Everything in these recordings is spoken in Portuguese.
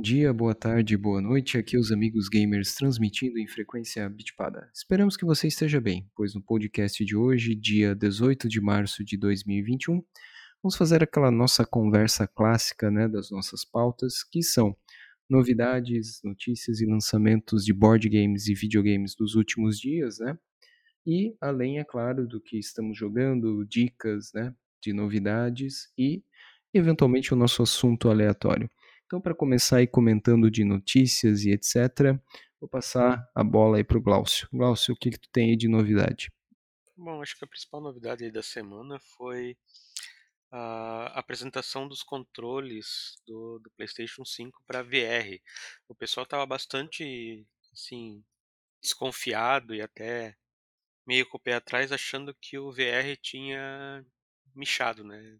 Bom dia, boa tarde, boa noite. Aqui os amigos gamers transmitindo em frequência bitpada. Esperamos que você esteja bem, pois no podcast de hoje, dia 18 de março de 2021, vamos fazer aquela nossa conversa clássica, né, das nossas pautas, que são novidades, notícias e lançamentos de board games e videogames dos últimos dias, né? E além, é claro, do que estamos jogando, dicas, né, de novidades e eventualmente o nosso assunto aleatório. Então, para começar aí comentando de notícias e etc., vou passar a bola aí para o Glaucio. Glaucio, o que, que tu tem aí de novidade? Bom, acho que a principal novidade aí da semana foi a apresentação dos controles do, do PlayStation 5 para VR. O pessoal estava bastante assim desconfiado e até meio com o pé atrás, achando que o VR tinha michado, né?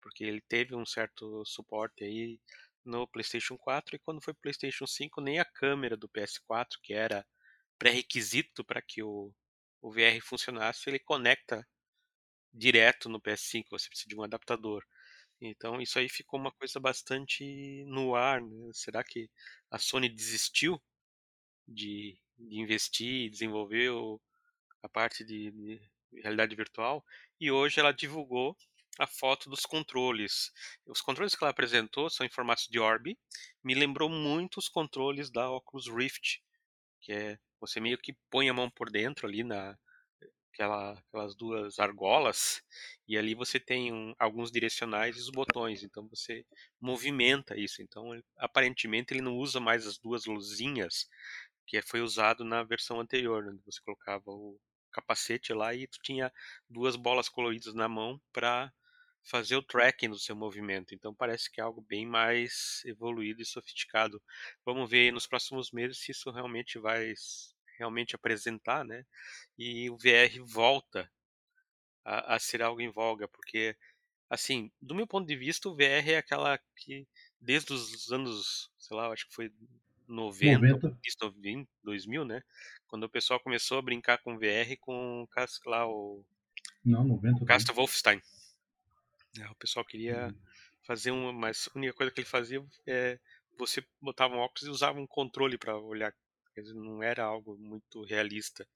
Porque ele teve um certo suporte aí no PlayStation 4 e quando foi PlayStation 5 nem a câmera do PS4, que era pré-requisito para que o, o VR funcionasse, ele conecta direto no PS5, você precisa de um adaptador. Então isso aí ficou uma coisa bastante no ar. Né? Será que a Sony desistiu de, de investir e desenvolver a parte de, de realidade virtual? E hoje ela divulgou a foto dos controles. Os controles que ela apresentou são em formato de orb. Me lembrou muito os controles da Oculus Rift, que é você meio que põe a mão por dentro ali na aquela, aquelas duas argolas e ali você tem um, alguns direcionais e os botões. Então você movimenta isso. Então ele, aparentemente ele não usa mais as duas luzinhas que foi usado na versão anterior, onde você colocava o capacete lá e tu tinha duas bolas coloridas na mão para fazer o tracking do seu movimento. Então parece que é algo bem mais evoluído e sofisticado. Vamos ver nos próximos meses se isso realmente vai realmente apresentar, né? E o VR volta a, a ser algo em voga, porque assim, do meu ponto de vista, o VR é aquela que desde os anos, sei lá, acho que foi 90, 90. 2000, né? Quando o pessoal começou a brincar com VR com lá o Não, 90. O Castle Wolfenstein. É, o pessoal queria uhum. fazer uma, mas a única coisa que ele fazia é você botava um óculos e usava um controle para olhar. Quer dizer, não era algo muito realista.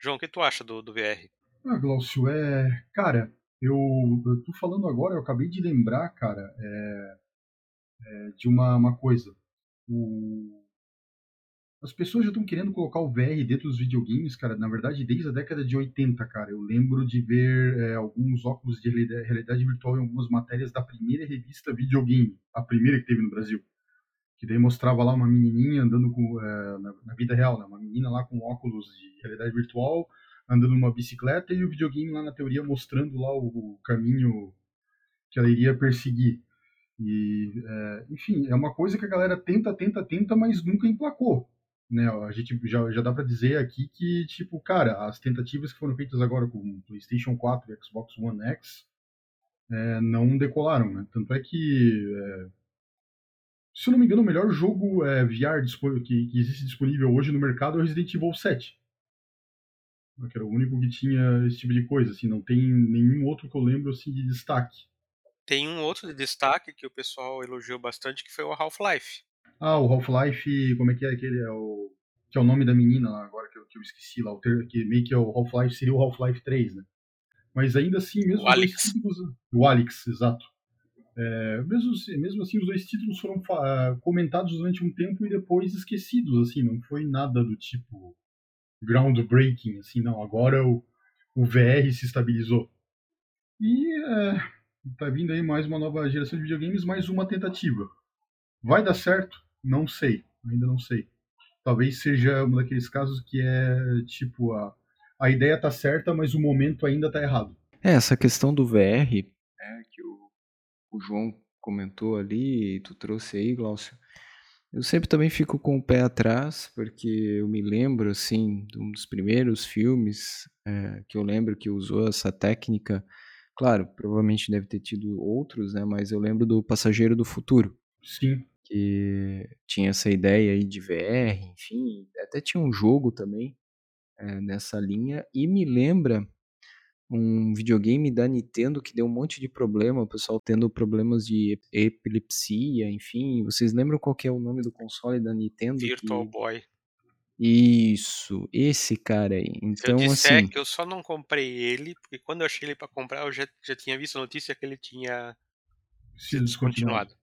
João, o que tu acha do, do VR? Ah, Glaucio, é. Cara, eu, eu tô falando agora, eu acabei de lembrar, cara, é, é, de uma, uma coisa. O, as pessoas já estão querendo colocar o VR dentro dos videogames, cara, na verdade, desde a década de 80, cara. Eu lembro de ver é, alguns óculos de realidade virtual em algumas matérias da primeira revista Videogame, a primeira que teve no Brasil. Que daí mostrava lá uma menininha andando com, é, na, na, vida real, né? uma menina lá com óculos de realidade virtual, andando numa bicicleta e o videogame lá na teoria mostrando lá o, o caminho que ela iria perseguir. E, é, enfim, é uma coisa que a galera tenta, tenta, tenta, mas nunca emplacou né? A gente já, já dá para dizer aqui que, tipo, cara, as tentativas que foram feitas agora com PlayStation 4 e Xbox One X é, não decolaram, né? Tanto é que, é, se eu não me engano, o melhor jogo é, VR que, que existe disponível hoje no mercado é o Resident Evil 7. Que era o único que tinha esse tipo de coisa, assim, não tem nenhum outro que eu lembro assim de destaque. Tem um outro de destaque que o pessoal elogiou bastante, que foi o Half-Life. Ah, o Half-Life, como é que é aquele? É o, que é o nome da menina lá, agora que eu, que eu esqueci lá, o ter, que meio que é o Half-Life, seria o Half-Life 3, né? Mas ainda assim, mesmo o Alex. Títulos, o Alex, exato. É, mesmo, mesmo assim, os dois títulos foram comentados durante um tempo e depois esquecidos, assim, não foi nada do tipo groundbreaking, assim, não, agora o, o VR se estabilizou. E é, tá vindo aí mais uma nova geração de videogames, mais uma tentativa. Vai dar certo? Não sei, ainda não sei. Talvez seja um daqueles casos que é tipo a, a ideia tá certa, mas o momento ainda tá errado. É, essa questão do VR, é, que o, o João comentou ali, e tu trouxe aí, Glaucio, eu sempre também fico com o pé atrás, porque eu me lembro, assim, de um dos primeiros filmes é, que eu lembro que usou essa técnica. Claro, provavelmente deve ter tido outros, né? Mas eu lembro do Passageiro do Futuro. Sim que tinha essa ideia aí de VR, enfim, até tinha um jogo também é, nessa linha, e me lembra um videogame da Nintendo que deu um monte de problema, o pessoal tendo problemas de epilepsia, enfim. Vocês lembram qual que é o nome do console da Nintendo? Virtual que... Boy. Isso, esse cara aí. Então, Se eu disser assim. que eu só não comprei ele, porque quando eu achei ele para comprar, eu já, já tinha visto a notícia que ele tinha sido descontinuado.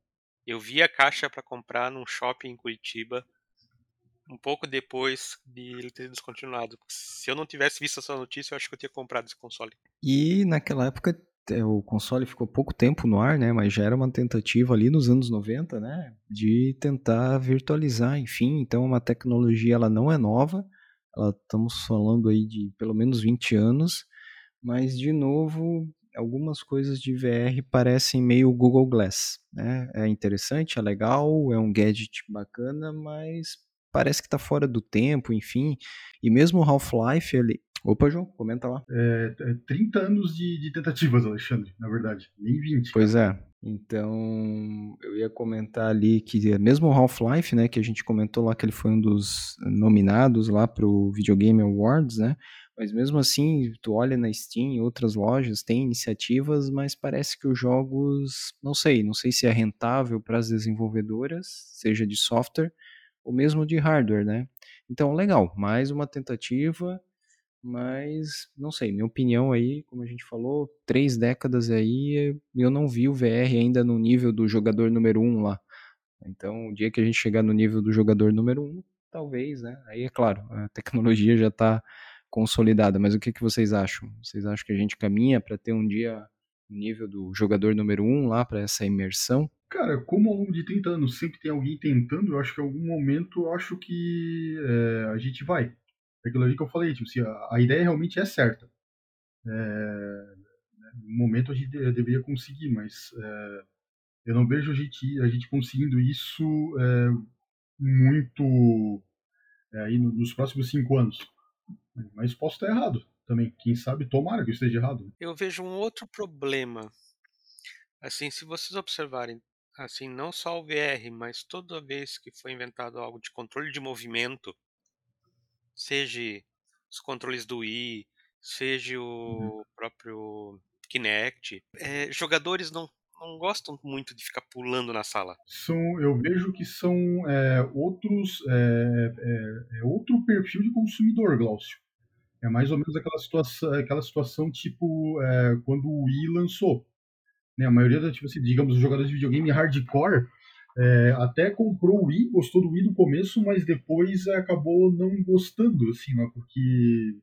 Eu vi a caixa para comprar num shopping em Curitiba um pouco depois de ele ter descontinuado. Se eu não tivesse visto essa notícia, eu acho que eu teria comprado esse console. E naquela época o console ficou pouco tempo no ar, né? Mas já era uma tentativa ali nos anos 90, né? De tentar virtualizar, enfim. Então, uma tecnologia ela não é nova. Ela, estamos falando aí de pelo menos 20 anos. Mas, de novo, algumas coisas de VR parecem meio Google Glass, né? É interessante, é legal, é um gadget bacana, mas parece que está fora do tempo, enfim. E mesmo o Half-Life, ele. Opa, João, comenta lá. É, é 30 anos de, de, tentativas, Alexandre, na verdade. Nem 20. Pois cara. é. Então, eu ia comentar ali que mesmo o Half-Life, né, que a gente comentou lá que ele foi um dos nominados lá para o Video Game Awards, né? Mas mesmo assim, tu olha na Steam e outras lojas, tem iniciativas, mas parece que os jogos, não sei, não sei se é rentável para as desenvolvedoras, seja de software, ou mesmo de hardware, né? Então, legal, mais uma tentativa, mas não sei, minha opinião aí, como a gente falou, três décadas aí, eu não vi o VR ainda no nível do jogador número um lá. Então, o dia que a gente chegar no nível do jogador número um, talvez, né? Aí é claro, a tecnologia já está consolidada, mas o que, que vocês acham? Vocês acham que a gente caminha para ter um dia o nível do jogador número um lá para essa imersão? Cara, como ao longo de 30 anos sempre tem alguém tentando, eu acho que em algum momento eu acho que é, a gente vai. Aquilo ali que eu falei, tipo, assim, a, a ideia realmente é certa. É, no momento a gente deveria conseguir, mas é, eu não vejo a gente, a gente conseguindo isso é, muito é, aí nos próximos cinco anos. Mas posso estar errado também. Quem sabe, tomara que eu esteja errado. Eu vejo um outro problema. Assim, se vocês observarem, assim, não só o VR, mas toda vez que foi inventado algo de controle de movimento, seja os controles do Wii, seja o uhum. próprio Kinect, é, jogadores não, não gostam muito de ficar pulando na sala. São, eu vejo que são é, outros é, é, é outro perfil de consumidor, Glaucio. É mais ou menos aquela situação, aquela situação tipo é, quando o Wii lançou. Né? A maioria, tipo assim, digamos, os jogadores de videogame hardcore é, até comprou o Wii, gostou do Wii no começo, mas depois acabou não gostando, assim, né? porque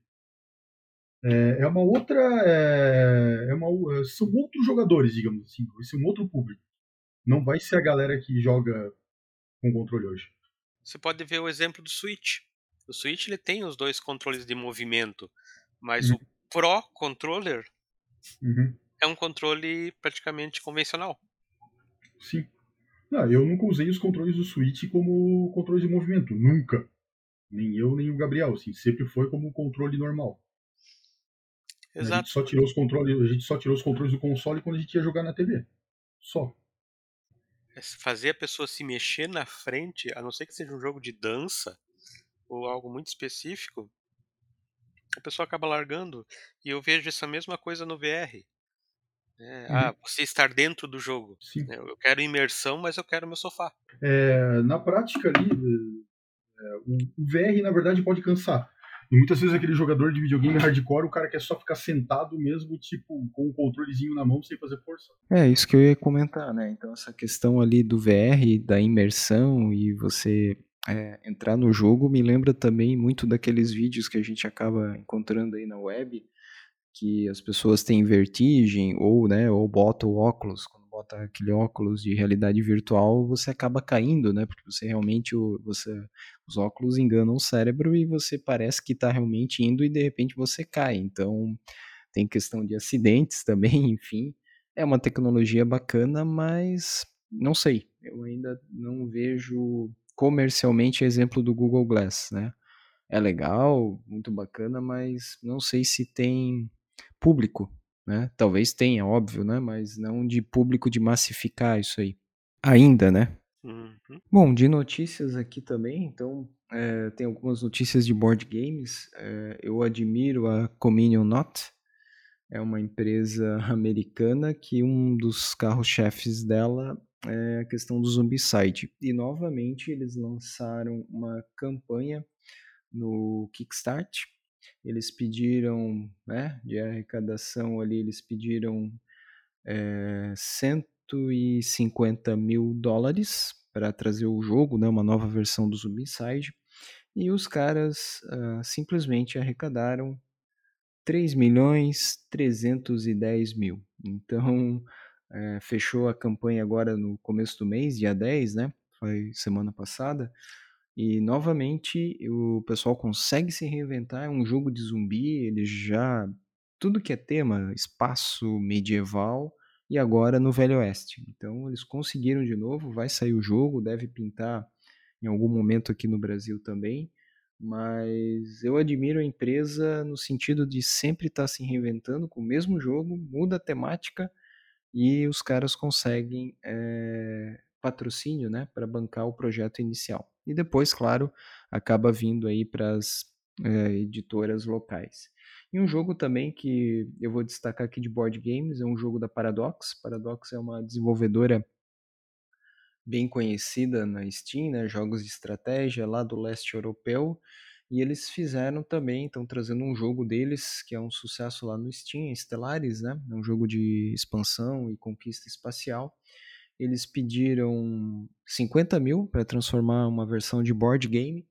é, é uma outra, é, é uma, é, são outros jogadores, digamos assim, vai ser um outro público. Não vai ser a galera que joga com controle hoje. Você pode ver o exemplo do Switch. O Switch ele tem os dois controles de movimento, mas uhum. o Pro Controller uhum. é um controle praticamente convencional. Sim. Não, eu nunca usei os controles do Switch como controles de movimento, nunca. Nem eu, nem o Gabriel, assim, sempre foi como um controle normal. Exato. A gente só tirou os controles, a gente só tirou os controles do console quando a gente ia jogar na TV. Só. É fazer a pessoa se mexer na frente, a não ser que seja um jogo de dança, ou algo muito específico, a pessoa acaba largando. E eu vejo essa mesma coisa no VR. É, uhum. Ah, você estar dentro do jogo. Sim. É, eu quero imersão, mas eu quero meu sofá. É, na prática ali, é, o, o VR na verdade pode cansar. E muitas vezes aquele jogador de videogame hardcore, o cara quer só ficar sentado mesmo, tipo, com o controlezinho na mão sem fazer força. É, isso que eu ia comentar, né? Então essa questão ali do VR, da imersão e você é, entrar no jogo me lembra também muito daqueles vídeos que a gente acaba encontrando aí na web, que as pessoas têm vertigem ou, né, ou botam o óculos, quando bota aquele óculos de realidade virtual, você acaba caindo, né, porque você realmente, você, os óculos enganam o cérebro e você parece que está realmente indo e de repente você cai, então tem questão de acidentes também, enfim, é uma tecnologia bacana, mas não sei, eu ainda não vejo comercialmente exemplo do Google Glass, né? É legal, muito bacana, mas não sei se tem público, né? Talvez tenha, óbvio, né? Mas não de público de massificar isso aí. Ainda, né? Uhum. Bom, de notícias aqui também, então é, tem algumas notícias de board games. É, eu admiro a Communion Not, é uma empresa americana que um dos carros-chefes dela é a questão do Zombicide. E novamente eles lançaram uma campanha no Kickstart. Eles pediram, né, de arrecadação ali, eles pediram é, 150 mil dólares para trazer o jogo, né, uma nova versão do Zombicide. E os caras uh, simplesmente arrecadaram 3 milhões 310 mil. Então, é, fechou a campanha agora no começo do mês, dia 10, né? Foi semana passada. E novamente o pessoal consegue se reinventar. É um jogo de zumbi, ele já. Tudo que é tema, espaço medieval e agora no Velho Oeste. Então eles conseguiram de novo, vai sair o jogo, deve pintar em algum momento aqui no Brasil também. Mas eu admiro a empresa no sentido de sempre estar tá se reinventando com o mesmo jogo, muda a temática e os caras conseguem é, patrocínio né, para bancar o projeto inicial. E depois, claro, acaba vindo aí para as é, editoras locais. E um jogo também que eu vou destacar aqui de board games é um jogo da Paradox. Paradox é uma desenvolvedora bem conhecida na Steam, né, jogos de estratégia lá do leste europeu. E eles fizeram também, estão trazendo um jogo deles que é um sucesso lá no Steam, Stellaris, né? É um jogo de expansão e conquista espacial. Eles pediram 50 mil para transformar uma versão de board game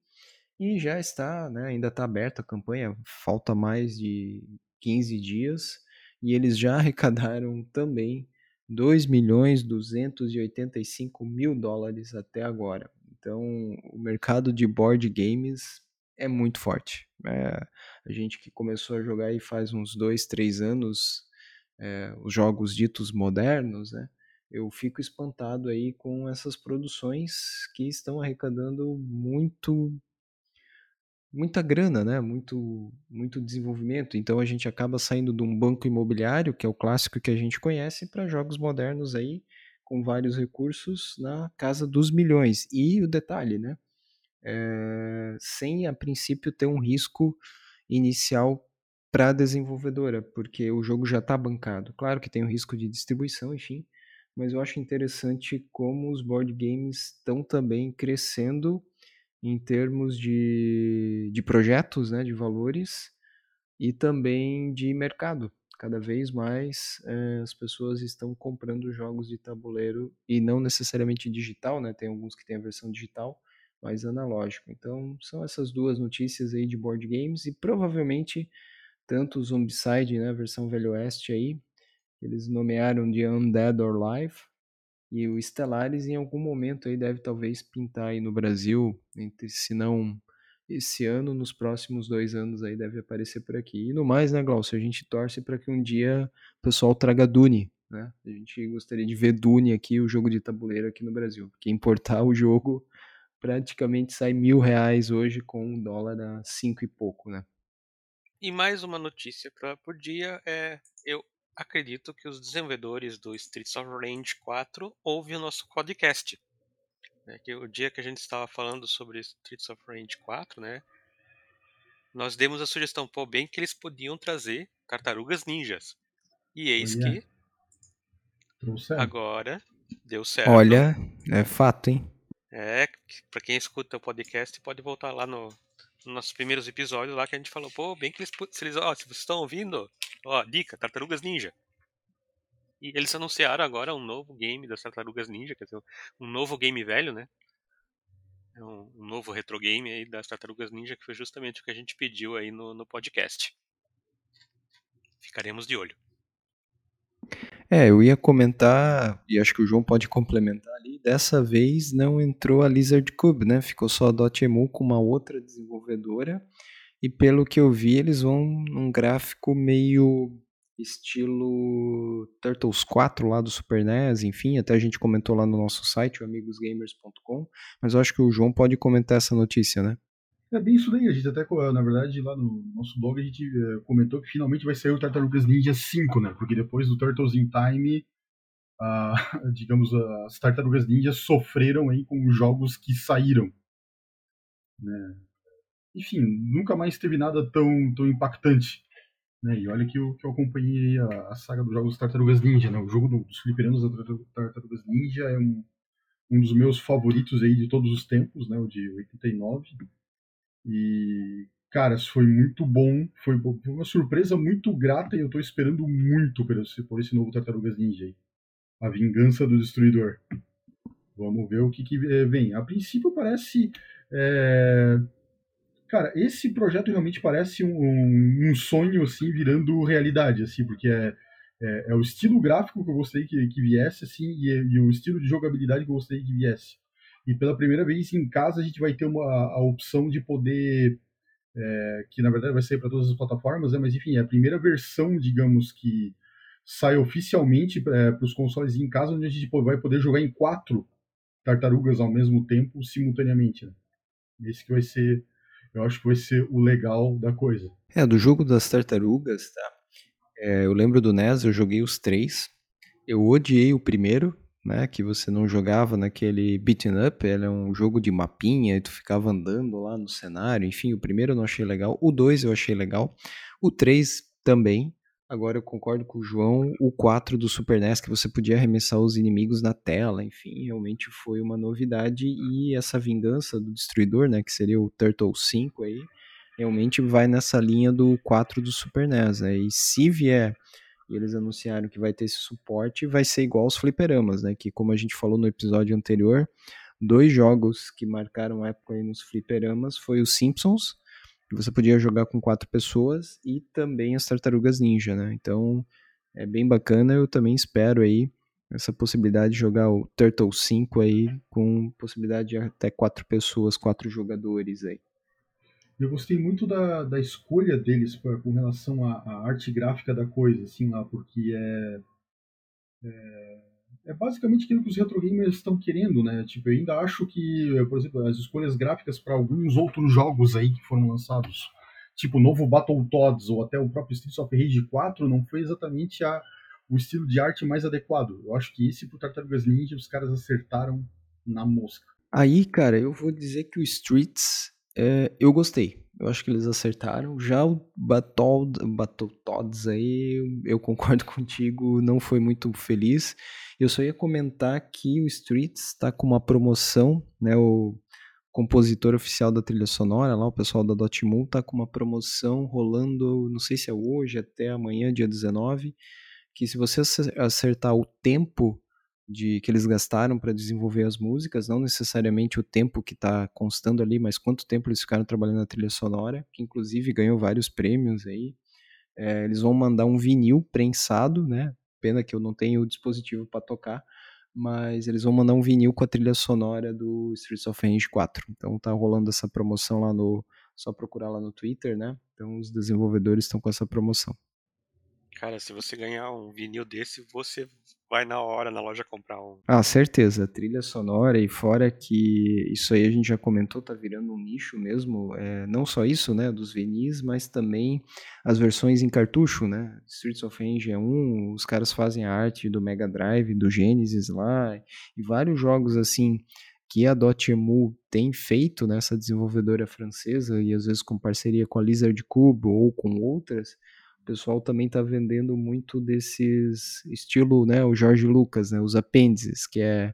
e já está, né? Ainda está aberta a campanha, falta mais de 15 dias e eles já arrecadaram também 2 milhões 285 mil dólares até agora. Então, o mercado de board games é muito forte. É, a gente que começou a jogar aí faz uns dois, três anos, é, os jogos ditos modernos, né? Eu fico espantado aí com essas produções que estão arrecadando muito muita grana, né? Muito, muito desenvolvimento. Então a gente acaba saindo de um banco imobiliário, que é o clássico que a gente conhece, para jogos modernos aí com vários recursos na casa dos milhões. E o detalhe, né? É, sem a princípio ter um risco inicial para a desenvolvedora, porque o jogo já está bancado. Claro que tem o risco de distribuição, enfim, mas eu acho interessante como os board games estão também crescendo em termos de, de projetos, né, de valores e também de mercado. Cada vez mais é, as pessoas estão comprando jogos de tabuleiro e não necessariamente digital, né? Tem alguns que têm a versão digital, mas analógico. Então são essas duas notícias aí de board games e provavelmente tanto o Zombicide, né, versão Velho Oeste aí, eles nomearam de Undead or Live, e o Stellaris em algum momento aí deve talvez pintar aí no Brasil, entre, se não esse ano, nos próximos dois anos aí deve aparecer por aqui. E no mais, né, Glaucio, a gente torce para que um dia o pessoal traga Dune, né? A gente gostaria de ver Dune aqui, o jogo de tabuleiro aqui no Brasil, porque importar o jogo praticamente sai mil reais hoje com um dólar a cinco e pouco, né? E mais uma notícia para por dia é eu acredito que os desenvolvedores do Streets of Rage 4 ouvem o nosso podcast. Né, que o dia que a gente estava falando sobre Streets of Rage 4, né, nós demos a sugestão, pô, bem que eles podiam trazer tartarugas ninjas. E eis Olha. que agora deu certo. Olha, é fato, hein? É, para quem escuta o podcast pode voltar lá no, nos nossos primeiros episódios lá que a gente falou, pô, bem que eles, se eles, ó, se vocês estão ouvindo, ó, dica, Tartarugas Ninja. E eles anunciaram agora um novo game das Tartarugas Ninja, quer dizer, um novo game velho, né? É um, um novo retro game aí das Tartarugas Ninja, que foi justamente o que a gente pediu aí no, no podcast. Ficaremos de olho. É, eu ia comentar, e acho que o João pode complementar dessa vez não entrou a Lizard Cube, né? Ficou só a Dotemu com uma outra desenvolvedora, e pelo que eu vi, eles vão num gráfico meio estilo Turtles 4 lá do Super NES, enfim, até a gente comentou lá no nosso site, amigosgamers.com, mas eu acho que o João pode comentar essa notícia, né? É bem isso daí, a gente até, na verdade, lá no nosso blog a gente é, comentou que finalmente vai sair o Tartarugas Ninja 5, né? Porque depois do Turtles in Time, digamos, as Tartarugas Ninja sofreram aí com os jogos que saíram. Né? Enfim, nunca mais teve nada tão, tão impactante Né? E olha que eu, que eu acompanhei a, a saga dos jogos Tartarugas Ninja, né? O jogo do, dos fliperanos da Tartarugas Ninja é um, um dos meus favoritos aí de todos os tempos, né? O de 89. E, cara, foi muito bom. Foi, foi uma surpresa muito grata e eu tô esperando muito por esse, por esse novo Tartarugas Ninja aí. A Vingança do Destruidor. Vamos ver o que, que eh, vem. A princípio parece. É... Cara, esse projeto realmente parece um, um, sonho assim virando realidade, assim, porque é, é, é, o estilo gráfico que eu gostaria que, que viesse, assim, e, e, o estilo de jogabilidade que eu gostaria que viesse. E pela primeira vez em casa a gente vai ter uma, a opção de poder, é, que na verdade vai sair para todas as plataformas, né, mas enfim, é a primeira versão, digamos, que sai oficialmente é, para os consoles em casa, onde a gente vai poder jogar em quatro tartarugas ao mesmo tempo, simultaneamente. Né? Esse que vai ser, eu acho que vai ser o legal da coisa. É, do jogo das tartarugas, tá? É, eu lembro do NES, eu joguei os três. Eu odiei o primeiro, né? Que você não jogava naquele beaten up, ele é um jogo de mapinha, e tu ficava andando lá no cenário. Enfim, o primeiro eu não achei legal. O dois eu achei legal. O três também. Agora eu concordo com o João, o 4 do Super NES, que você podia arremessar os inimigos na tela, enfim, realmente foi uma novidade. E essa vingança do Destruidor, né, que seria o Turtle 5 aí, realmente vai nessa linha do 4 do Super NES, né? E se vier, e eles anunciaram que vai ter esse suporte, vai ser igual aos fliperamas, né? Que como a gente falou no episódio anterior, dois jogos que marcaram época aí nos fliperamas foi os Simpsons você podia jogar com quatro pessoas e também as Tartarugas Ninja, né? Então é bem bacana. Eu também espero aí essa possibilidade de jogar o Turtle 5 aí com possibilidade de até quatro pessoas, quatro jogadores aí. Eu gostei muito da, da escolha deles pra, com relação à, arte gráfica da coisa, assim lá, porque é, é é basicamente aquilo que os retro gamers estão querendo, né? Tipo, eu ainda acho que, por exemplo, as escolhas gráficas para alguns outros jogos aí que foram lançados, tipo o novo Battletoads ou até o próprio Streets of Rage 4, não foi exatamente a, o estilo de arte mais adequado. Eu acho que esse pro Tartarugas Ninja os caras acertaram na mosca. Aí, cara, eu vou dizer que o Streets é, eu gostei. Eu acho que eles acertaram. Já o Battletoads aí, eu concordo contigo, não foi muito feliz. Eu só ia comentar que o Streets está com uma promoção, né? O compositor oficial da trilha sonora, lá o pessoal da Dotemu, está com uma promoção rolando, não sei se é hoje, até amanhã, dia 19, que se você acertar o tempo de que eles gastaram para desenvolver as músicas, não necessariamente o tempo que está constando ali, mas quanto tempo eles ficaram trabalhando na trilha sonora, que inclusive ganhou vários prêmios aí. É, eles vão mandar um vinil prensado, né? Pena que eu não tenho o dispositivo para tocar, mas eles vão mandar um vinil com a trilha sonora do Streets of Rage 4. Então tá rolando essa promoção lá no, só procurar lá no Twitter, né? Então os desenvolvedores estão com essa promoção. Cara, se você ganhar um vinil desse, você vai na hora na loja comprar um. Ah, certeza. Trilha sonora e fora que isso aí a gente já comentou, tá virando um nicho mesmo. É, não só isso, né, dos vinis, mas também as versões em cartucho, né? Streets of Rage é um, os caras fazem a arte do Mega Drive, do Genesis lá, e vários jogos assim que a Dotemu tem feito nessa desenvolvedora francesa e às vezes com parceria com a Lizard Cube ou com outras o pessoal também está vendendo muito desses estilo, né, o Jorge Lucas, né, os apêndices, que é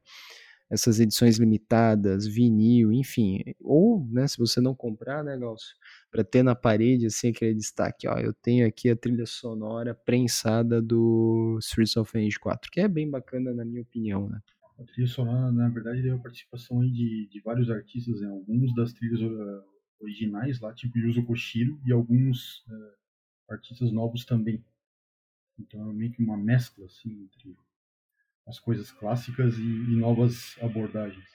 essas edições limitadas, vinil, enfim, ou, né, se você não comprar, né, Galcio, para ter na parede assim aquele destaque, ó, eu tenho aqui a trilha sonora prensada do Streets of Rage 4, que é bem bacana na minha opinião, né? A trilha sonora, na verdade, deu participação aí de, de vários artistas, né? alguns das trilhas uh, originais lá, tipo Yuzo Koshiro, e alguns uh, artistas novos também. Então é meio que uma mescla assim entre as coisas clássicas e, e novas abordagens.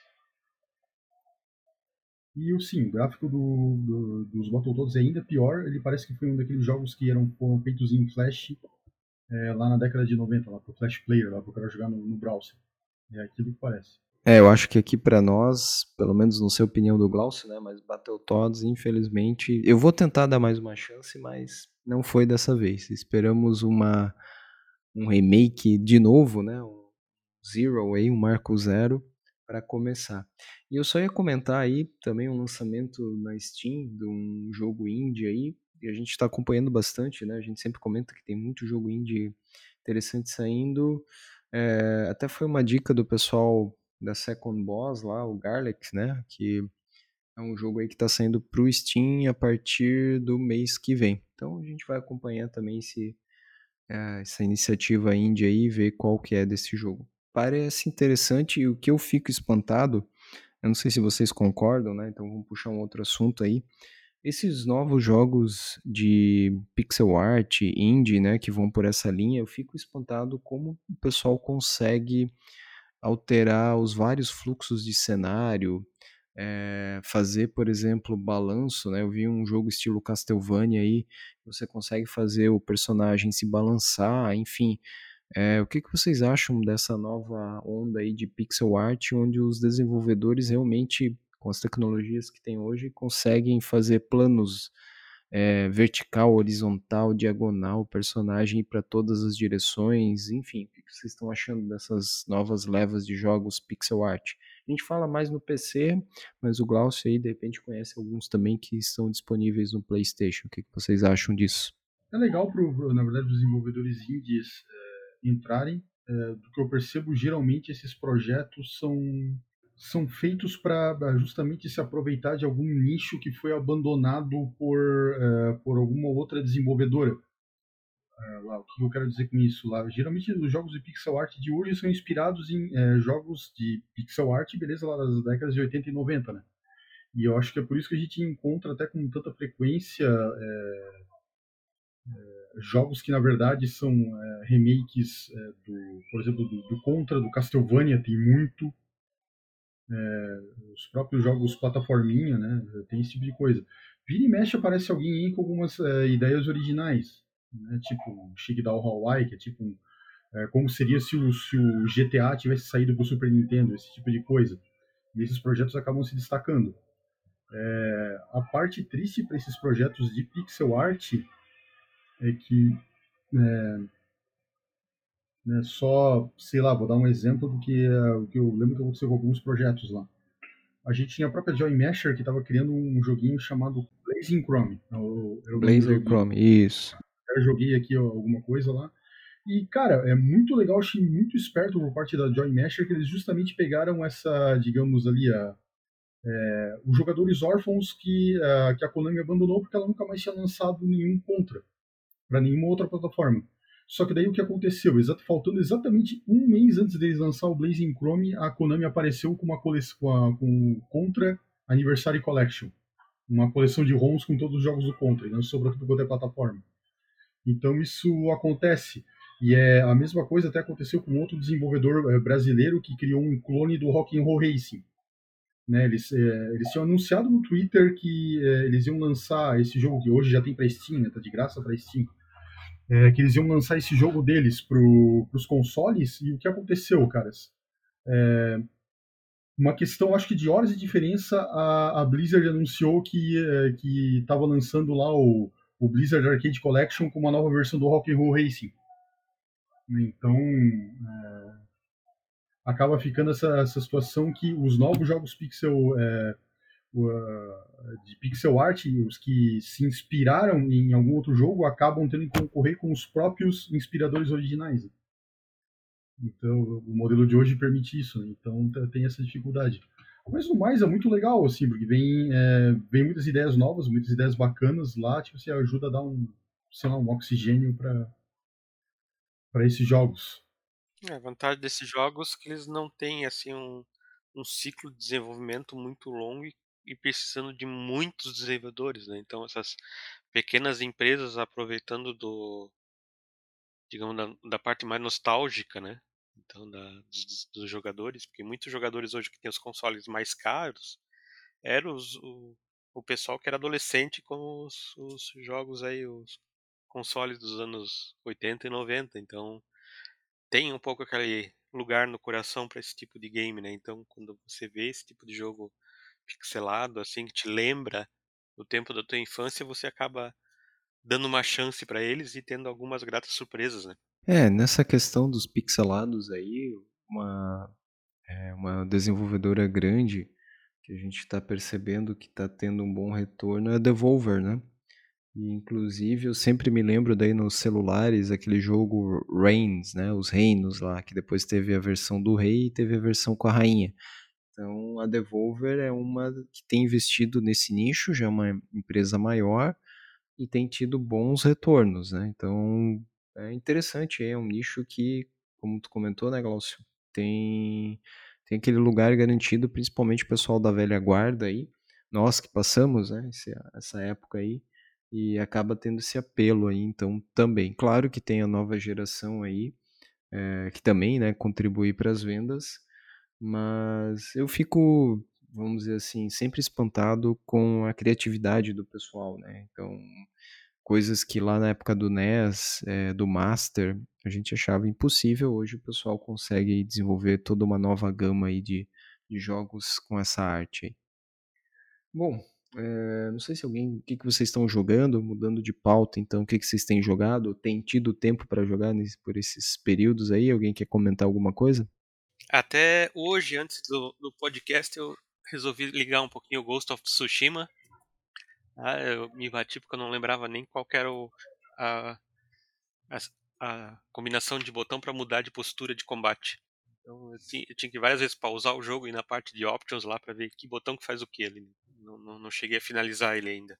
E o sim, o gráfico do, do, dos Battletoads é ainda pior. Ele parece que foi um daqueles jogos que eram, foram feitos em Flash é, lá na década de 90, lá pro Flash Player, lá pro cara jogar no, no browser. É aquilo que parece. É, eu acho que aqui para nós, pelo menos não sei a opinião do Glaucio, né, mas Battletoads, infelizmente, eu vou tentar dar mais uma chance, mas não foi dessa vez. Esperamos uma um remake de novo, né, um Zero aí, um Marco Zero para começar. E eu só ia comentar aí também um lançamento na Steam de um jogo indie aí, e a gente está acompanhando bastante, né? A gente sempre comenta que tem muito jogo indie interessante saindo. É, até foi uma dica do pessoal da Second Boss lá, o Garlex, né? Que é um jogo aí que está saindo para o Steam a partir do mês que vem. Então a gente vai acompanhar também esse, é, essa iniciativa indie aí e ver qual que é desse jogo. Parece interessante e o que eu fico espantado, eu não sei se vocês concordam, né? Então vamos puxar um outro assunto aí. Esses novos jogos de pixel art, indie, né, que vão por essa linha, eu fico espantado como o pessoal consegue alterar os vários fluxos de cenário, é, fazer, por exemplo, balanço, né? Eu vi um jogo estilo Castlevania aí, você consegue fazer o personagem se balançar, enfim. É, o que, que vocês acham dessa nova onda aí de pixel art, onde os desenvolvedores realmente com as tecnologias que tem hoje, conseguem fazer planos é, vertical, horizontal, diagonal, personagem para todas as direções, enfim, o que vocês estão achando dessas novas levas de jogos pixel art? A gente fala mais no PC, mas o Glaucio aí de repente conhece alguns também que estão disponíveis no PlayStation. O que vocês acham disso? É legal, pro, na verdade, os desenvolvedores indies é, entrarem. É, do que eu percebo, geralmente esses projetos são são feitos para justamente se aproveitar de algum nicho que foi abandonado por, uh, por alguma outra desenvolvedora. Uh, lá, o que eu quero dizer com isso? Lá, geralmente os jogos de pixel art de hoje são inspirados em uh, jogos de pixel art, beleza, lá das décadas de 80 e 90, né? E eu acho que é por isso que a gente encontra até com tanta frequência jogos que na verdade são remakes do, por exemplo, do, do Contra, do Castlevania tem muito, é, os próprios jogos plataforminha, né? Tem esse tipo de coisa. Vira e mexe aparece alguém aí com algumas é, ideias originais, né? Tipo Shigdao Hawaii, que é tipo um, é, como seria se o, se o GTA tivesse saído para o Super Nintendo, esse tipo de coisa. E esses projetos acabam se destacando. É, a parte triste para esses projetos de pixel art é que é, né, só, sei lá, vou dar um exemplo do que, uh, que eu lembro que aconteceu com alguns projetos lá. A gente tinha a própria Joy Masher que estava criando um joguinho chamado Blazing Chrome. Eu Blazing Chrome, isso. Eu joguei aqui alguma coisa lá. E, cara, é muito legal, achei muito esperto por parte da Joy Masher que eles justamente pegaram essa, digamos ali, a, é, os jogadores órfãos que, a, que a Konami abandonou porque ela nunca mais tinha lançado nenhum contra para nenhuma outra plataforma. Só que daí o que aconteceu? Exato, faltando exatamente um mês antes deles lançar o Blazing Chrome, a Konami apareceu com uma coleção com, Contra Anniversary Collection. Uma coleção de ROMs com todos os jogos do Contra, lançou para tudo quanto é plataforma. Então isso acontece. E é a mesma coisa até aconteceu com outro desenvolvedor eh, brasileiro que criou um clone do Rock'n'Roll Racing. Né, eles, é, eles tinham anunciado no Twitter que é, eles iam lançar esse jogo que hoje já tem para Steam, né, tá de graça para Steam é, que eles iam lançar esse jogo deles para os consoles, e o que aconteceu, caras? É, uma questão, acho que de horas de diferença, a, a Blizzard anunciou que é, estava lançando lá o, o Blizzard Arcade Collection com uma nova versão do Rock'n'Roll Racing. Então, é, acaba ficando essa, essa situação que os novos jogos pixel é, de pixel art, os que se inspiraram em algum outro jogo, acabam tendo que concorrer com os próprios inspiradores originais. Então, o modelo de hoje permite isso, né? então tem essa dificuldade. Mas no mais é muito legal, assim, porque vem, é, vem muitas ideias novas, muitas ideias bacanas lá, tipo, você ajuda a dar um, sei lá, um oxigênio para para esses jogos. É, a vantagem desses jogos é que eles não têm assim um, um ciclo de desenvolvimento muito longo e e precisando de muitos desenvolvedores, né? Então essas pequenas empresas aproveitando do digamos da, da parte mais nostálgica, né? Então da, dos, dos, jogadores, porque muitos jogadores hoje que têm os consoles mais caros eram os, o, o pessoal que era adolescente com os, os jogos aí, os consoles dos anos 80 e 90, então tem um pouco aquele lugar no coração para esse tipo de game, né? Então, quando você vê esse tipo de jogo pixelado, assim, que te lembra o tempo da tua infância, você acaba dando uma chance para eles e tendo algumas gratas surpresas, né? É, nessa questão dos pixelados aí, uma, é, uma desenvolvedora grande que a gente está percebendo que está tendo um bom retorno é a Devolver, né? E, inclusive, eu sempre me lembro daí nos celulares aquele jogo Reigns, né? Os Reinos lá, que depois teve a versão do rei e teve a versão com a rainha. Então, a Devolver é uma que tem investido nesse nicho, já é uma empresa maior e tem tido bons retornos, né? Então, é interessante, é um nicho que, como tu comentou, né, Glaucio, tem tem aquele lugar garantido, principalmente o pessoal da velha guarda aí, nós que passamos, né, essa época aí, e acaba tendo esse apelo aí, então também. Claro que tem a nova geração aí, é, que também, né, contribui para as vendas, mas eu fico, vamos dizer assim, sempre espantado com a criatividade do pessoal, né? Então, coisas que lá na época do NES, é, do Master, a gente achava impossível, hoje o pessoal consegue desenvolver toda uma nova gama aí de, de jogos com essa arte. Bom, é, não sei se alguém, o que, que vocês estão jogando, mudando de pauta, então, o que, que vocês têm jogado? Tem tido tempo para jogar nesse, por esses períodos aí? Alguém quer comentar alguma coisa? Até hoje, antes do, do podcast, eu resolvi ligar um pouquinho o Ghost of Tsushima. Ah, eu me bati porque eu não lembrava nem qual era o, a, a, a combinação de botão para mudar de postura de combate. Então eu tinha, eu tinha, que várias vezes pausar o jogo e ir na parte de options lá para ver que botão que faz o que. Ele não, não, não, cheguei a finalizar ele ainda.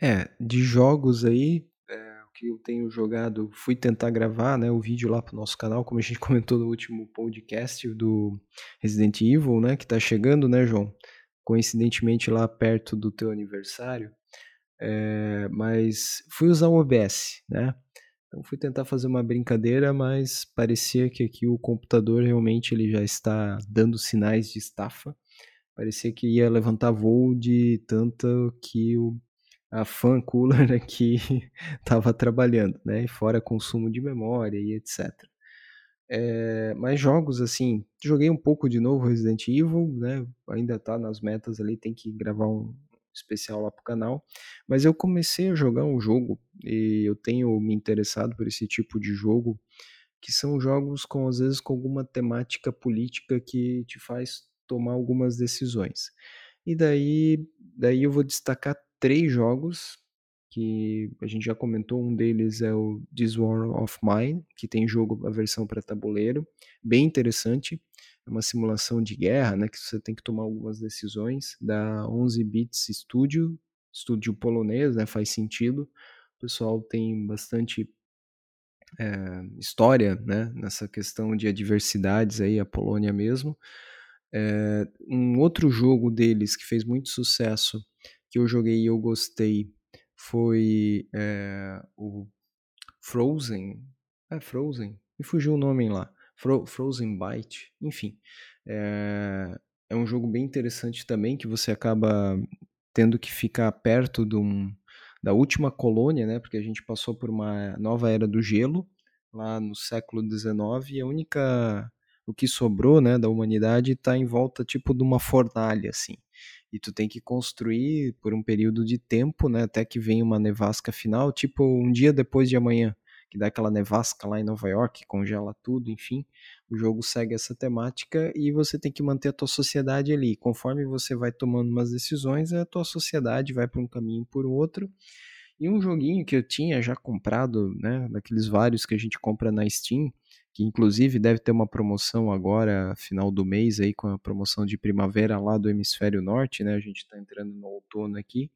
É, de jogos aí, é, que eu tenho jogado, fui tentar gravar né, o vídeo lá pro nosso canal, como a gente comentou no último podcast do Resident Evil, né? Que tá chegando, né, João? Coincidentemente lá perto do teu aniversário. É, mas fui usar o OBS, né? Então fui tentar fazer uma brincadeira, mas parecia que aqui o computador realmente ele já está dando sinais de estafa. Parecia que ia levantar voo de tanto que o, a fan cooler aqui estava trabalhando, né? E fora consumo de memória e etc. É, mas jogos assim, joguei um pouco de novo Resident Evil, né? Ainda tá nas metas ali, tem que gravar um, especial lá pro canal. Mas eu comecei a jogar um jogo e eu tenho me interessado por esse tipo de jogo, que são jogos com às vezes com alguma temática política que te faz tomar algumas decisões. E daí, daí eu vou destacar três jogos que a gente já comentou, um deles é o This War of Mine, que tem jogo a versão para tabuleiro, bem interessante é uma simulação de guerra, né, que você tem que tomar algumas decisões, da 11 Bits Studio, estúdio polonês, né, faz sentido. O pessoal tem bastante é, história, né, nessa questão de adversidades aí, a Polônia mesmo. É, um outro jogo deles que fez muito sucesso, que eu joguei e eu gostei, foi é, o Frozen. É Frozen? Me fugiu o nome lá. Fro Frozen Byte, enfim. É, é um jogo bem interessante também, que você acaba tendo que ficar perto de um, da última colônia, né? Porque a gente passou por uma nova era do gelo, lá no século XIX, e a única... O que sobrou, né, da humanidade está em volta, tipo, de uma fornalha, assim. E tu tem que construir por um período de tempo, né, até que venha uma nevasca final, tipo, um dia depois de amanhã que dá aquela nevasca lá em Nova York, congela tudo, enfim. O jogo segue essa temática e você tem que manter a tua sociedade ali. Conforme você vai tomando umas decisões, a tua sociedade vai para um caminho por outro. E um joguinho que eu tinha já comprado, né, daqueles vários que a gente compra na Steam, que inclusive deve ter uma promoção agora, final do mês, aí com a promoção de primavera lá do hemisfério norte, né? A gente está entrando no outono aqui,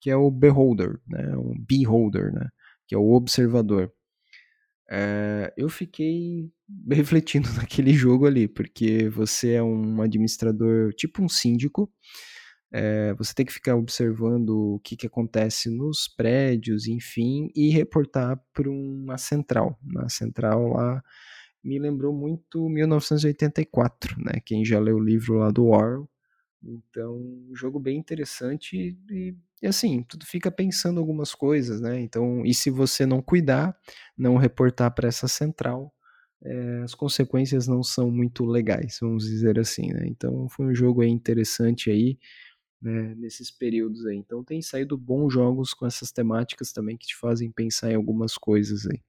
que é o Beholder, né? Um Beholder, né? Que é o observador. É, eu fiquei refletindo naquele jogo ali, porque você é um administrador, tipo um síndico, é, você tem que ficar observando o que, que acontece nos prédios, enfim, e reportar para uma central. Na central lá me lembrou muito 1984, né? Quem já leu o livro lá do Orwell. Então, um jogo bem interessante e e assim, tudo fica pensando algumas coisas, né? Então, e se você não cuidar, não reportar para essa central, é, as consequências não são muito legais, vamos dizer assim, né? Então, foi um jogo aí interessante aí, né, nesses períodos aí. Então, tem saído bons jogos com essas temáticas também que te fazem pensar em algumas coisas aí.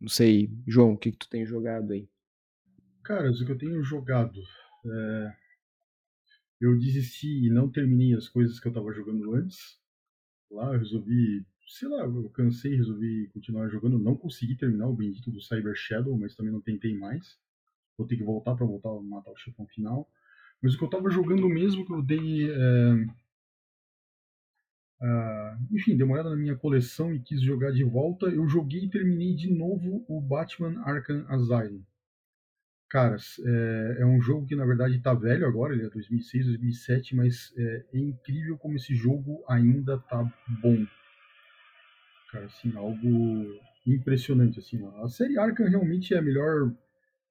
Não sei, João, o que, que tu tem jogado aí? Cara, o que eu tenho jogado. É eu desisti e não terminei as coisas que eu estava jogando antes. Lá eu resolvi sei lá, eu cansei, resolvi continuar jogando. Não consegui terminar o bendito do Cyber Shadow, mas também não tentei mais. Vou ter que voltar para voltar matar o chefão final. Mas o que eu tava jogando mesmo, que eu dei. É... Enfim, dei uma olhada na minha coleção e quis jogar de volta. Eu joguei e terminei de novo o Batman Arkham Asylum. Cara, é, é, um jogo que na verdade está velho agora, ele é 2006, 2007, mas é, é, incrível como esse jogo ainda tá bom. Cara, assim, algo impressionante, assim. A série Arkham realmente é a melhor,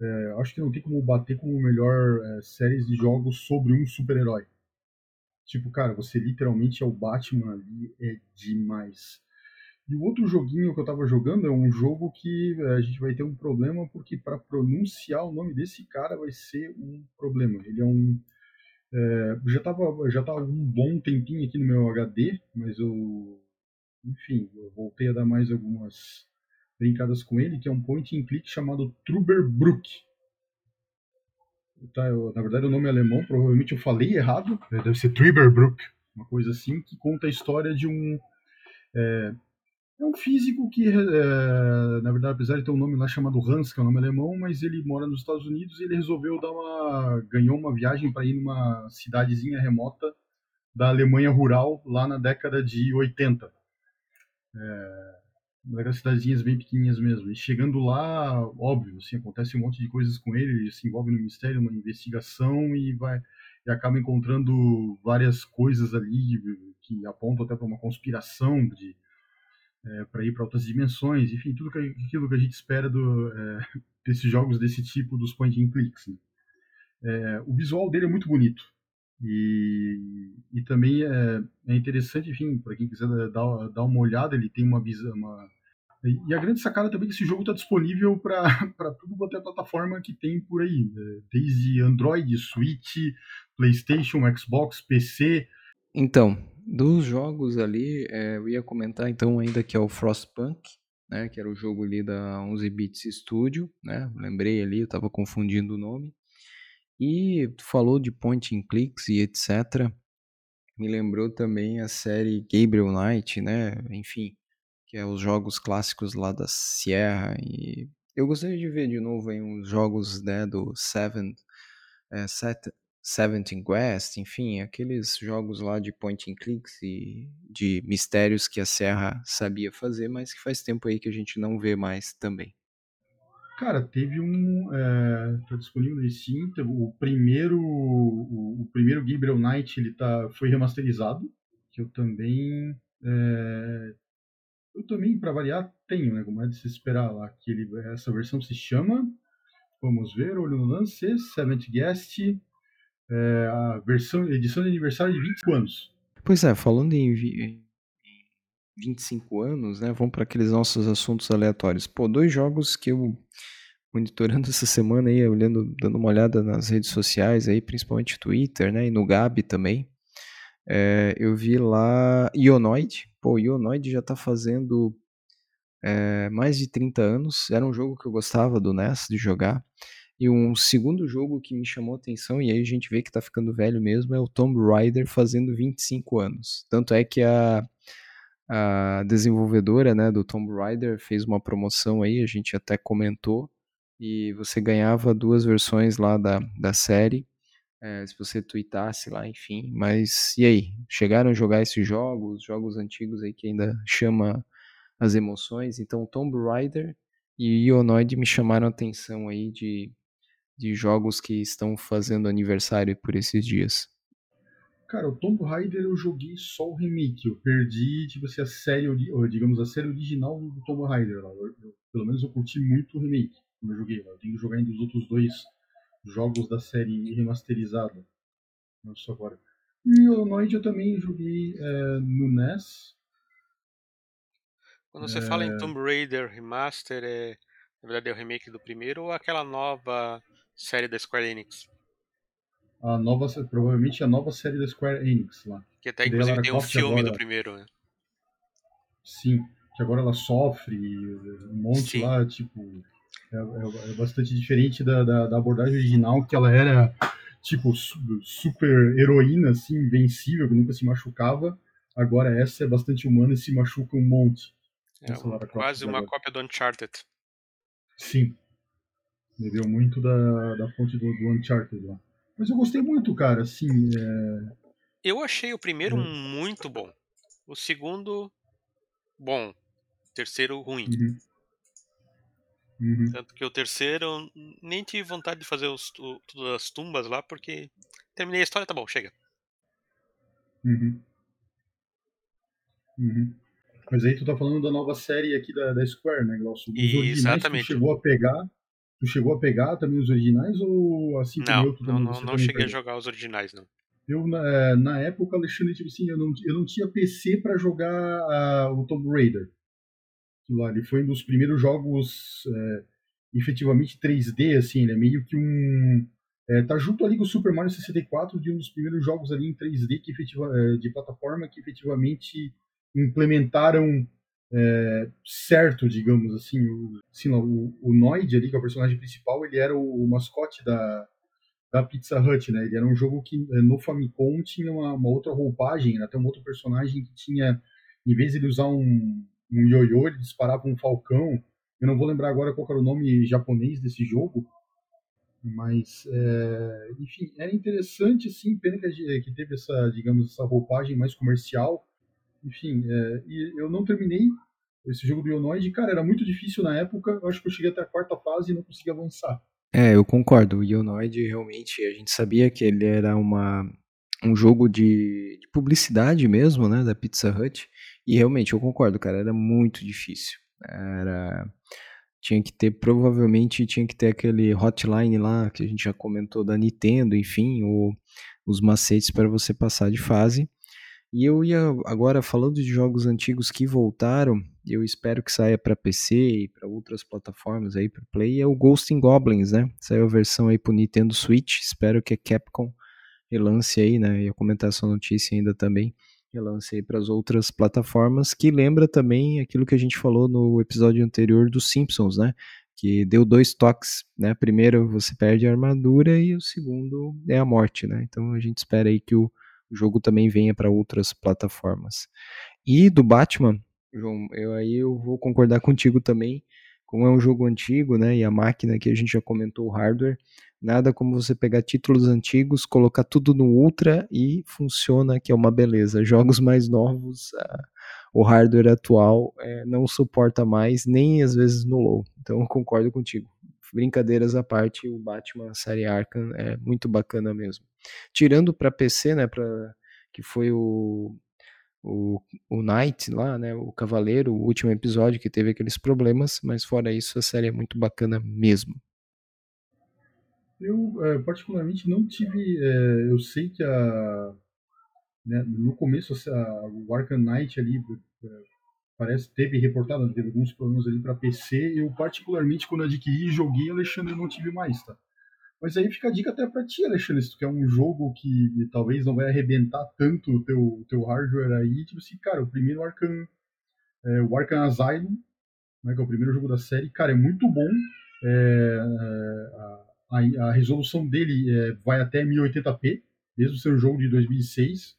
é, acho que não tem como bater como melhor é, série de jogos sobre um super-herói. Tipo, cara, você literalmente é o Batman ali, é demais. E o outro joguinho que eu tava jogando é um jogo que eh, a gente vai ter um problema, porque para pronunciar o nome desse cara vai ser um problema. Ele é um. É, já tava já tava um bom tempinho aqui no meu HD, mas eu. Enfim, eu voltei a dar mais algumas brincadas com ele, que é um point and click chamado Truberbrook. Tá, eu, na verdade o nome é alemão, provavelmente eu falei errado, deve ser Truberbrook, uma coisa assim, que conta a história de um. É, é um físico que, é, na verdade, apesar de ter um nome lá chamado Hans, que é um nome alemão, mas ele mora nos Estados Unidos e ele resolveu dar uma. ganhou uma viagem para ir numa cidadezinha remota da Alemanha rural lá na década de 80. É, daquelas cidadezinhas bem pequenininhas mesmo. E chegando lá, óbvio, assim, acontece um monte de coisas com ele, ele se envolve no mistério, numa investigação e vai e acaba encontrando várias coisas ali que apontam até para uma conspiração de é, para ir para outras dimensões, enfim, tudo que, aquilo que a gente espera do, é, desses jogos desse tipo, dos point and clicks. Né? É, o visual dele é muito bonito e, e também é, é interessante, enfim, para quem quiser dar, dar uma olhada, ele tem uma visão, uma, e a grande sacada também é que esse jogo está disponível para tudo quanto é plataforma que tem por aí, né? desde Android, Switch, PlayStation, Xbox, PC. Então, dos jogos ali, é, eu ia comentar então ainda que é o Frostpunk, né, que era o jogo ali da 11 Bits Studio, né, lembrei ali, eu estava confundindo o nome. E tu falou de point and clicks e etc. Me lembrou também a série Gabriel Knight, né, enfim, que é os jogos clássicos lá da Sierra e eu gostaria de ver de novo aí uns jogos né, do Seven, é, Set, Seventeen Quest, enfim, aqueles jogos lá de point and clicks e de mistérios que a Serra sabia fazer, mas que faz tempo aí que a gente não vê mais também. Cara, teve um. É, tá disponível no Steam. O primeiro. O, o, primeiro Gabriel Knight ele tá, foi remasterizado. Que eu também. É, eu também, para variar, tenho, né? Como é de se esperar lá. Que ele, essa versão se chama. Vamos ver, olho no lance. Seventh Guest é, a versão, edição de aniversário de 25 anos. Pois é, falando em, 25 anos, né? Vamos para aqueles nossos assuntos aleatórios. Pô, dois jogos que eu monitorando essa semana aí, olhando, dando uma olhada nas redes sociais aí, principalmente Twitter, né? E no Gab também. É, eu vi lá Ionoid. Pô, Ionoid já tá fazendo é, mais de 30 anos. Era um jogo que eu gostava do NES de jogar. E um segundo jogo que me chamou atenção, e aí a gente vê que tá ficando velho mesmo, é o Tomb Raider fazendo 25 anos. Tanto é que a, a desenvolvedora né, do Tomb Raider fez uma promoção aí, a gente até comentou, e você ganhava duas versões lá da, da série, é, se você tweetasse lá, enfim. Mas e aí? Chegaram a jogar esses jogos, jogos antigos aí que ainda chama as emoções? Então Tomb Raider e Ionoid me chamaram a atenção aí de de jogos que estão fazendo aniversário por esses dias? Cara, o Tomb Raider eu joguei só o remake. Eu perdi, tipo assim, a série, ou, digamos, a série original do Tomb Raider. Lá. Eu, eu, pelo menos eu curti muito o remake, como eu joguei. Lá. Eu tenho que jogar ainda os outros dois jogos da série remasterizada. Não só agora. E o Noid eu também joguei é, no NES. Quando você é... fala em Tomb Raider Remaster, é, na verdade é o remake do primeiro ou aquela nova série da Square Enix. A nova, provavelmente a nova série da Square Enix lá. Que até inclusive tem um filme agora. do primeiro, né? Sim, que agora ela sofre um monte Sim. lá, tipo. É, é, é, bastante diferente da, da, da, abordagem original, que ela era, tipo, super heroína, assim, invencível, que nunca se machucava. Agora essa é bastante humana e se machuca um monte. É quase uma agora. cópia do Uncharted. Sim. Bebeu muito da, da fonte do, do Uncharted lá. Mas eu gostei muito, cara, assim. É... Eu achei o primeiro é. muito bom. O segundo, bom. O terceiro, ruim. Uhum. Uhum. Tanto que o terceiro, nem tive vontade de fazer os, o, todas as tumbas lá, porque terminei a história, tá bom, chega. Uhum. Uhum. Mas aí tu tá falando da nova série aqui da, da Square, né, Glaucio? Os Exatamente. tu chegou a pegar. Tu chegou a pegar também os originais ou assim não, eu, tu não, não, não cheguei pegou? a jogar os originais, não. Eu, na, na época, Alexandre, tipo assim, eu não, eu não tinha PC para jogar uh, o Tomb Raider. Lá, ele foi um dos primeiros jogos é, efetivamente 3D, assim, né? Meio que um. É, tá junto ali com o Super Mario 64 de um dos primeiros jogos ali em 3D que efetiva, é, de plataforma que efetivamente implementaram é, certo, digamos assim. O, assim o, o Noid ali, que é o personagem principal, ele era o, o, mascote da, da Pizza Hut, né? Ele era um jogo que é, no Famicom tinha uma, uma outra roupagem, até um outro personagem que tinha, em vez de ele usar um, um ele disparava um falcão. Eu não vou lembrar agora qual era o nome japonês desse jogo, mas é, enfim era interessante assim pena que, que teve essa digamos essa roupagem mais comercial enfim, é, e eu não terminei esse jogo do Ionoid, cara, era muito difícil na época, eu acho que eu cheguei até a quarta fase e não consegui avançar. É, eu concordo, o Ionoid realmente, a gente sabia que ele era uma, um jogo de, de publicidade mesmo, né, da Pizza Hut, e realmente, eu concordo, cara, era muito difícil, era... Tinha que ter, provavelmente, tinha que ter aquele hotline lá, que a gente já comentou da Nintendo, enfim, o, os macetes para você passar de fase. E eu ia agora falando de jogos antigos que voltaram, eu espero que saia para PC e para outras plataformas aí para Play, é o Ghost Goblins, né? Saiu a versão aí pro Nintendo Switch, espero que a Capcom relance aí, né? Ia comentar essa notícia ainda também, relance aí para as outras plataformas, que lembra também aquilo que a gente falou no episódio anterior dos Simpsons, né? Que deu dois toques, né? Primeiro você perde a armadura e o segundo é a morte, né? Então a gente espera aí que o o jogo também venha para outras plataformas. E do Batman, João, eu aí eu vou concordar contigo também. Como é um jogo antigo, né, e a máquina que a gente já comentou, o hardware, nada como você pegar títulos antigos, colocar tudo no Ultra e funciona, que é uma beleza. Jogos mais novos, o hardware atual é, não suporta mais, nem às vezes no low. Então eu concordo contigo. Brincadeiras à parte, o Batman série Arkham é muito bacana mesmo. Tirando para PC, né, para que foi o o, o Knight lá, né, o Cavaleiro, o último episódio que teve aqueles problemas, mas fora isso a série é muito bacana mesmo. Eu é, particularmente não tive, é, eu sei que a né, no começo a, o Arkham Knight ali é, parece teve reportado, teve alguns problemas ali para PC. Eu particularmente quando adquiri e joguei, Alexandre, não tive mais, tá? Mas aí fica a dica até pra ti, Alexandre, se tu quer um jogo que talvez não vai arrebentar tanto o teu, teu hardware aí, tipo assim, cara, o primeiro Arkham, é, o Arkham Asylum, né, que é o primeiro jogo da série, cara, é muito bom. É, a, a, resolução dele é, vai até 1080p, mesmo sendo um jogo de 2006.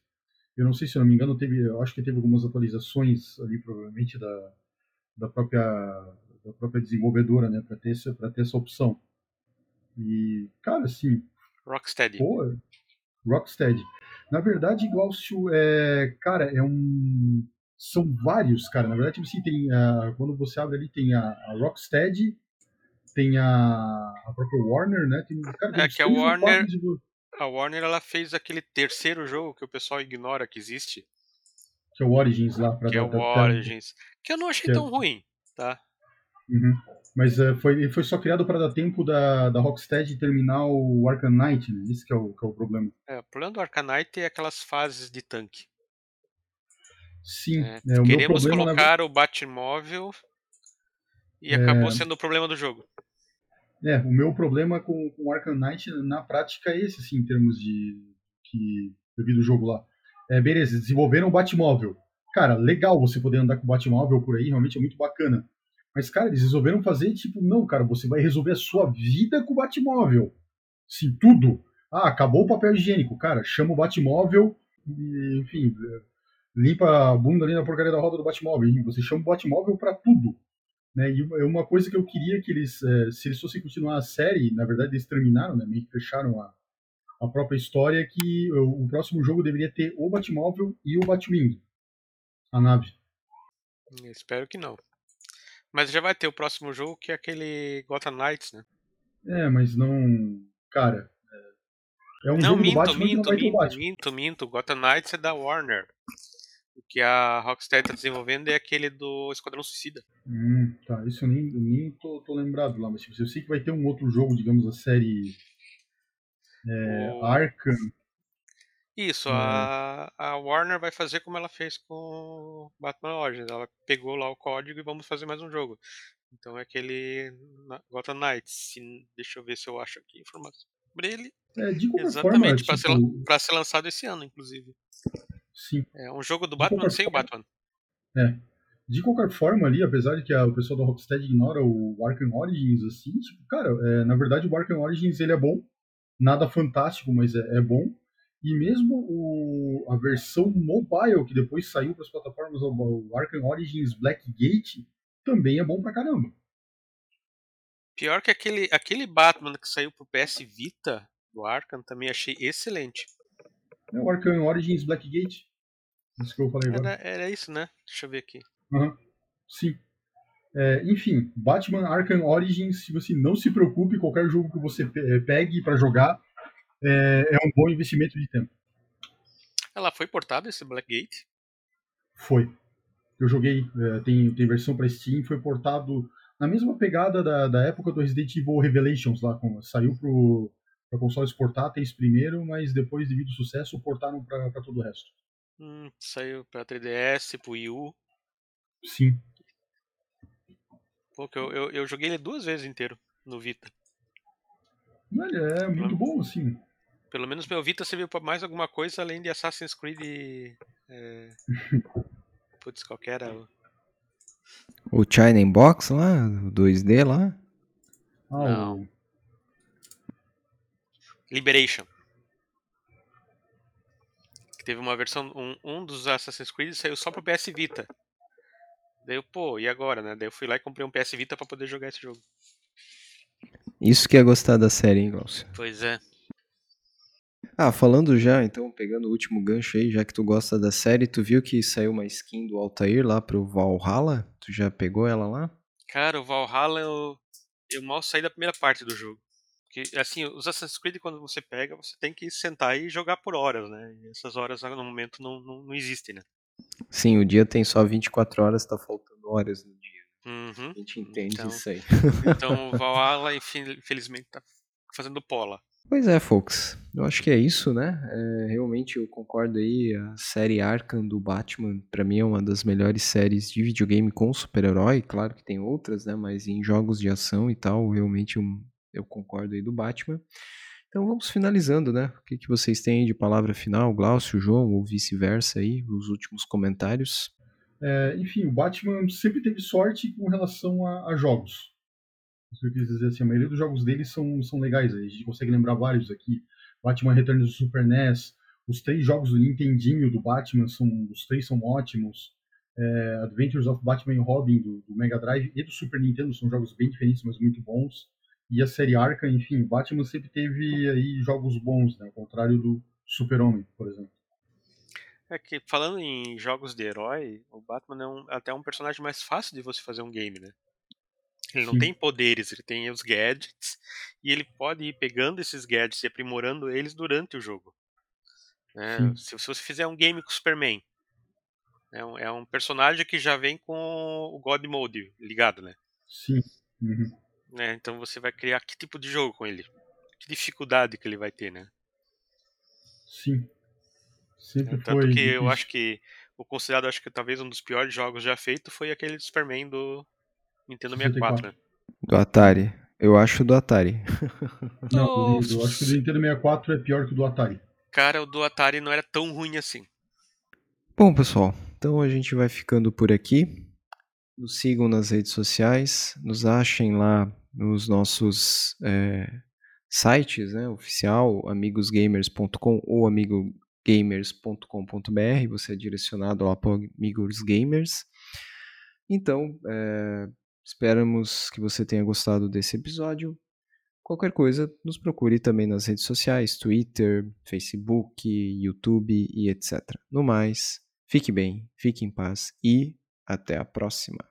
Eu não sei se eu não me engano, teve, eu acho que teve algumas atualizações ali, provavelmente, da, da, própria, da própria desenvolvedora, né, para ter, essa, ter essa opção. E, cara, assim. Rocksteady. Pô, Rocksteady. Na verdade, Glaucio, é, cara, é um. São vários, cara. Na verdade, assim, tem. A, quando você abre ali, tem a, a Rocksteady, tem a, a própria Warner, né? Tem, cara, tem é que a Warner. De... A Warner ela fez aquele terceiro jogo que o pessoal ignora que existe. Que é o Origins lá. Pra que é o Origins. Que eu não achei que tão é... ruim, tá? Uhum. Mas uh, foi, foi só criado para dar tempo da, da Rocksteady terminar o Arcanite, né? Esse que é o, que é o problema. É, o problema do Arcanite é aquelas fases de tanque. Sim. É, é, queremos colocar na... o Batmóvel e acabou é. sendo o problema do jogo. É, o meu problema com, o Arcanite na prática é esse, assim, em termos de que eu vi do jogo lá. É, beleza, desenvolveram o Batmóvel. Cara, legal você poder andar com o Batmóvel por aí, realmente é muito bacana. Mas, cara, eles resolveram fazer tipo, não, cara, você vai resolver a sua vida com o Batmóvel. Sim, tudo. Ah, acabou o papel higiênico. Cara, chama o Batmóvel e, enfim, limpa a bunda ali na porcaria da roda do Batmóvel. Você chama o Batmóvel para tudo. Né? E uma coisa que eu queria que eles, é, se eles fossem continuar a série, na verdade eles terminaram, né? meio que fecharam a, a própria história, que o, o próximo jogo deveria ter o Batmóvel e o Batwing, a nave. Espero que não. Mas já vai ter o próximo jogo que é aquele Gotham Knights, né? É, mas não. Cara. É, é um não, jogo minto, do Batman minto, não minto, Batman. minto, minto. Gotham Knights é da Warner. Que a Rocksteady tá desenvolvendo é aquele do Esquadrão Suicida. Hum, tá. Isso eu nem, eu nem tô, tô lembrado lá, mas tipo, eu sei que vai ter um outro jogo, digamos, a série. É, O- Arkham. Isso, É. a, a Warner vai fazer como ela fez com Batman Origins. Ela pegou lá o código e vamos fazer mais um jogo. Então é aquele Gotham Knights. Deixa eu ver se eu acho aqui informação sobre ele. É, Exatamente, ser, tipo, pra ser lançado esse ano, inclusive. Sim. É um jogo do Batman sem o Batman. De qualquer forma ali, apesar de que a- o pessoal da Rocksteady ignora o Arkham Origins, assim, tipo, cara, é, na verdade o Arkham Origins ele é bom, nada fantástico, mas é, é bom. E mesmo o, a versão mobile que depois saiu para as plataformas, o, o Arkham Origins Blackgate, também é bom pra caramba. Pior que aquele, aquele Batman que saiu pro PS Vita do Arkham também achei excelente. É o Arkham Origins Blackgate. Isso que eu falei agora. Era, era isso, né? Deixa eu ver aqui. Aham. Sim. É, enfim, Batman Arkham Origins, se você não se preocupe, qualquer jogo que você eh, pegue pra jogar é, é um bom investimento de tempo. Ela foi portada esse Blackgate. Foi. Eu joguei, é, tem, tem versão pra Steam, foi portado na mesma pegada da, da época do Resident Evil Revelations lá, com, saiu pro para consoles portáteis primeiro, mas depois, devido ao sucesso, portaram pra pra todo o resto. Hum, saiu pra 3DS, pro Wii U. Sim. Pô, que eu, eu, eu joguei ele duas vezes inteiro no Vita. Olha, é muito bom, assim. Pelo menos meu Vita serviu pra mais alguma coisa além de Assassin's Creed. e, É... Putz, qual que era? o- O China Box lá, o 2D lá. Ah, Não. o- Liberation. Que teve uma versão. Um, um dos Assassin's Creed saiu só pro PS Vita. Daí eu, pô, e agora, né? Daí eu fui lá e comprei um PS Vita pra poder jogar esse jogo. Isso que é gostar da série, hein, Glaucio? Pois é. Ah, falando já, então, pegando o último gancho aí, já que tu gosta da série, tu viu que saiu uma skin do Altair lá pro Valhalla? Tu já pegou ela lá? Cara, o Valhalla eu, eu mal saí da primeira parte do jogo. Porque, assim, os Assassin's Creed, quando você pega, você tem que sentar e jogar por horas, né? E essas horas no momento não, não, não existem, né? Sim, o dia tem só 24 horas, tá faltando horas no dia. Uhum. A gente entende Então- isso aí. Então o Valhalla, infelizmente, tá fazendo pola. Pois é, folks. Eu acho que é isso, né? É, realmente eu concordo aí. A série Arkham do Batman, pra mim, é uma das melhores séries de videogame com super-herói. Claro que tem outras, né? Mas em jogos de ação e tal, realmente eu, eu concordo aí do Batman. Então vamos finalizando, né? O que, que vocês têm de palavra final, Glaucio, João, ou vice-versa aí, os últimos comentários? É, enfim, o Batman sempre teve sorte com relação a, a jogos. Eu quis dizer assim, a maioria dos jogos dele são, são legais. A gente consegue lembrar vários aqui. Batman Returns do Super NES. Os três jogos do Nintendinho do Batman, são, os três são ótimos. É, Adventures of Batman e Robin do, do Mega Drive e do Super Nintendo são jogos bem diferentes, mas muito bons. E a série Arkham, enfim, Batman sempre teve aí jogos bons, né? Ao contrário do Super-Homem, por exemplo. É que, falando em jogos de herói, o Batman é um- até um personagem mais fácil de você fazer um game, né? Ele não Sim. tem poderes, ele tem os gadgets, e ele pode ir pegando esses gadgets e aprimorando eles durante o jogo. Sim. Se, se você fizer um game com o Superman, é um, é um personagem que já vem com o God Mode ligado, né? Sim. Uhum. Né? Então você vai criar que tipo de jogo com ele? Que dificuldade que ele vai ter, né? Sim. Sempre Tanto foi. que eu acho que o considerado acho que talvez um dos piores jogos já feito foi aquele do Superman do Nintendo 64, né? Do Atari. Eu acho do Atari. Não, eu acho que o do Nintendo 64 é pior que o do Atari. Cara, o do Atari não era tão ruim assim. Bom, pessoal, então a gente vai ficando por aqui. Nos sigam nas redes sociais, nos achem lá nos nossos é, sites, né, oficial, amigosgamers.com ou amigo, gamers.com.br, você é direcionado lá para Amigos Gamers. Então, é, esperamos que você tenha gostado desse episódio. Qualquer coisa, nos procure também nas redes sociais, Twitter, Facebook, YouTube e etc. No mais, fique bem, fique em paz e até a próxima.